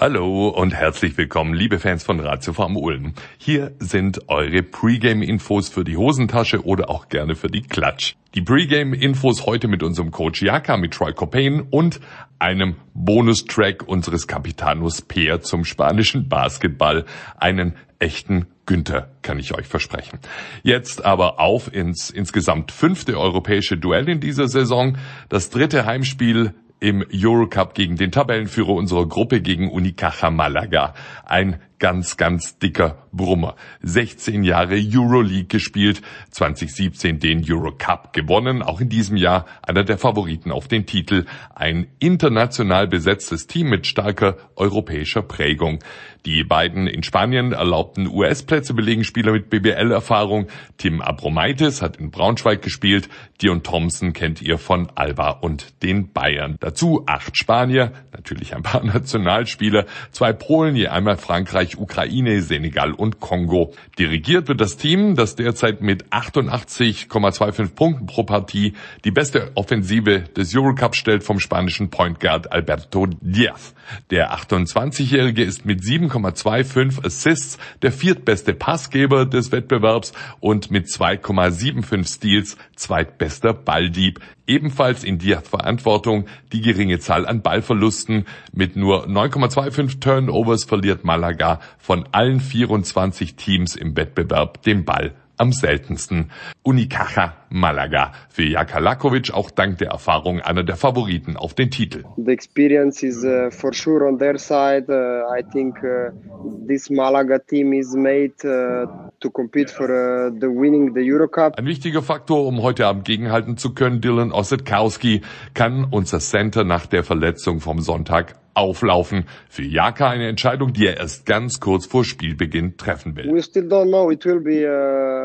Hallo und herzlich willkommen, liebe Fans von Ratio Farm Ulm. Hier sind eure Pre-Game-Infos für die Hosentasche oder auch gerne für die Klatsch. Die Pre-Game-Infos heute mit unserem Coach Jaka, mit Troy Copain und einem Bonustrack unseres Capitanus Peer zum spanischen Basketball. Einen echten Günther, kann ich euch versprechen. Jetzt aber auf ins insgesamt fünfte europäische Duell in dieser Saison. Das dritte Heimspiel im Eurocup gegen den Tabellenführer unserer Gruppe gegen Unicaja Malaga. Ein ganz, ganz dicker Brummer. 16 Jahre Euroleague gespielt, 2017 den Eurocup gewonnen, auch in diesem Jahr einer der Favoriten auf den Titel. Ein international besetztes Team mit starker europäischer Prägung. Die beiden in Spanien erlaubten US-Plätze belegen Spieler mit BBL-Erfahrung. Tim Abromaitis hat in Braunschweig gespielt. Dion Thompson kennt ihr von Alba und den Bayern. Dazu acht Spanier, natürlich ein paar Nationalspieler, zwei Polen, je einmal Frankreich, Frankreich, Ukraine, Senegal und Kongo. Dirigiert wird das Team, das derzeit mit 88,25 Punkten pro Partie die beste Offensive des Eurocup stellt vom spanischen Point Guard Alberto Diaz. Der 28-Jährige ist mit 7,25 Assists der viertbeste Passgeber des Wettbewerbs und mit 2,75 Steals zweitbester Balldieb. Ebenfalls in Diaz Verantwortung die geringe Zahl an Ballverlusten. Mit nur 9,25 Turnovers verliert Malaga von allen 24 Teams im Wettbewerb den Ball am seltensten. Unicaja Malaga. Für Jaka Lakovic auch dank der Erfahrung einer der Favoriten auf den Titel. The experience is uh, for sure on their side. Uh, I think uh, this Malaga team is made uh, to compete for uh, the winning the Eurocup. Ein wichtiger Faktor, um heute Abend gegenhalten zu können, Dylan Ossetkowski, kann unser Center nach der Verletzung vom Sonntag auflaufen. Für Jaka eine Entscheidung, die er erst ganz kurz vor Spielbeginn treffen will. We still don't know. It will be uh,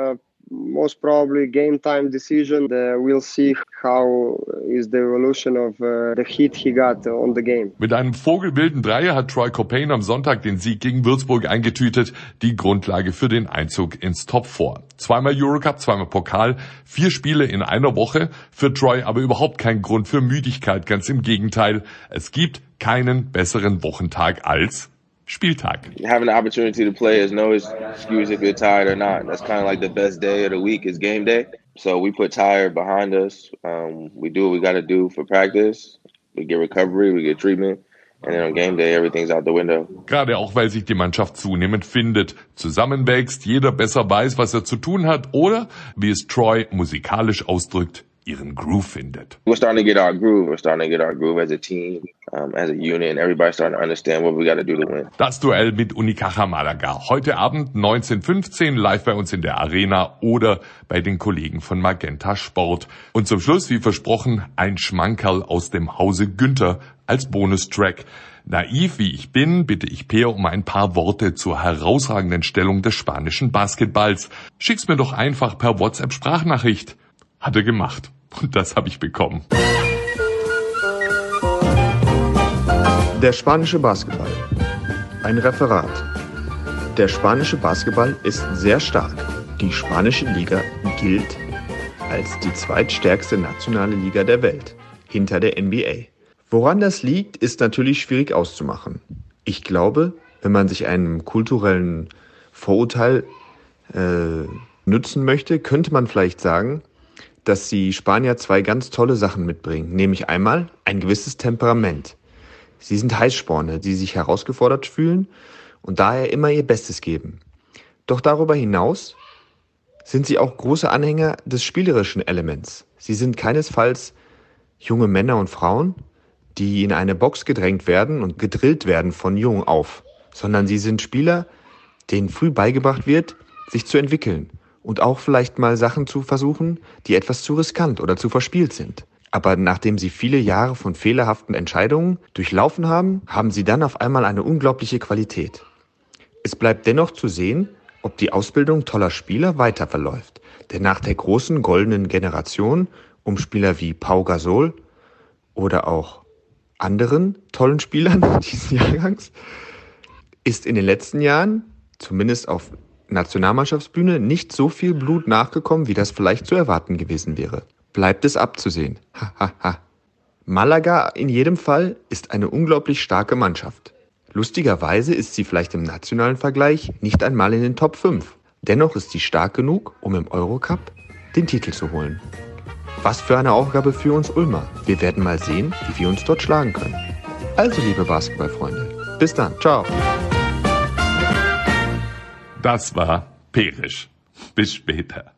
most probably game time decision. Uh, we'll see how is the evolution of uh, the hit he got on the game. Mit einem vogelwilden Dreier hat Troy Copain am Sonntag den Sieg gegen Würzburg eingetütet, die Grundlage für den Einzug ins Top 4. Zweimal Eurocup, zweimal Pokal, vier Spiele in einer Woche. Für Troy aber überhaupt kein Grund für Müdigkeit, ganz im Gegenteil. Es gibt keinen besseren Wochentag als Spieltag. Having the opportunity to play is no excuse if you're tired or not. That's kind of like the best day of the week is game day. So we put tired behind us. Um, we do what we got to do for practice. We get recovery, we get treatment. And then on game day, everything's out the window. Gerade auch, weil sich die Mannschaft zunehmend findet, zusammenwächst, jeder besser weiß, was er zu tun hat oder, wie es Troy musikalisch ausdrückt, ihren Groove findet. We're starting to get our groove. We're starting to get our groove as a team, um, as a unit, and everybody's starting to understand what we got to do to win. Das Duell mit Unicaja Malaga. Heute Abend 19.15 live bei uns in der Arena oder bei den Kollegen von Magenta Sport. Und zum Schluss, wie versprochen, ein Schmankerl aus dem Hause Günther als Bonustrack. Naiv wie ich bin, bitte ich Peer um ein paar Worte zur herausragenden Stellung des spanischen Basketballs. Schick's mir doch einfach per WhatsApp Sprachnachricht. Hat er gemacht. Und das habe ich bekommen. Der spanische Basketball. Ein Referat. Der spanische Basketball ist sehr stark. Die spanische Liga gilt als die zweitstärkste nationale Liga der Welt, hinter der NBA. Woran das liegt, ist natürlich schwierig auszumachen. Ich glaube, wenn man sich einem kulturellen Vorurteil äh, nützen möchte, könnte man vielleicht sagen, dass die Spanier zwei ganz tolle Sachen mitbringen, nämlich einmal ein gewisses Temperament. Sie sind Heißsporne, die sich herausgefordert fühlen und daher immer ihr Bestes geben. Doch darüber hinaus sind sie auch große Anhänger des spielerischen Elements. Sie sind keinesfalls junge Männer und Frauen, die in eine Box gedrängt werden und gedrillt werden von jung auf, sondern sie sind Spieler, denen früh beigebracht wird, sich zu entwickeln und auch vielleicht mal Sachen zu versuchen, die etwas zu riskant oder zu verspielt sind. Aber nachdem sie viele Jahre von fehlerhaften Entscheidungen durchlaufen haben, haben sie dann auf einmal eine unglaubliche Qualität. Es bleibt dennoch zu sehen, ob die Ausbildung toller Spieler weiter verläuft. Denn nach der großen goldenen Generation um Spieler wie Pau Gasol oder auch anderen tollen Spielern dieses Jahrgangs ist in den letzten Jahren, zumindest auf Nationalmannschaftsbühne, nicht so viel Blut nachgekommen, wie das vielleicht zu erwarten gewesen wäre bleibt es abzusehen. Malaga in jedem Fall ist eine unglaublich starke Mannschaft. Lustigerweise ist sie vielleicht im nationalen Vergleich nicht einmal in den Top 5. Dennoch ist sie stark genug, um im Eurocup den Titel zu holen. Was für eine Aufgabe für uns Ulmer. Wir werden mal sehen, wie wir uns dort schlagen können. Also, liebe Basketballfreunde, bis dann. Ciao. Das war Perisch. Bis später.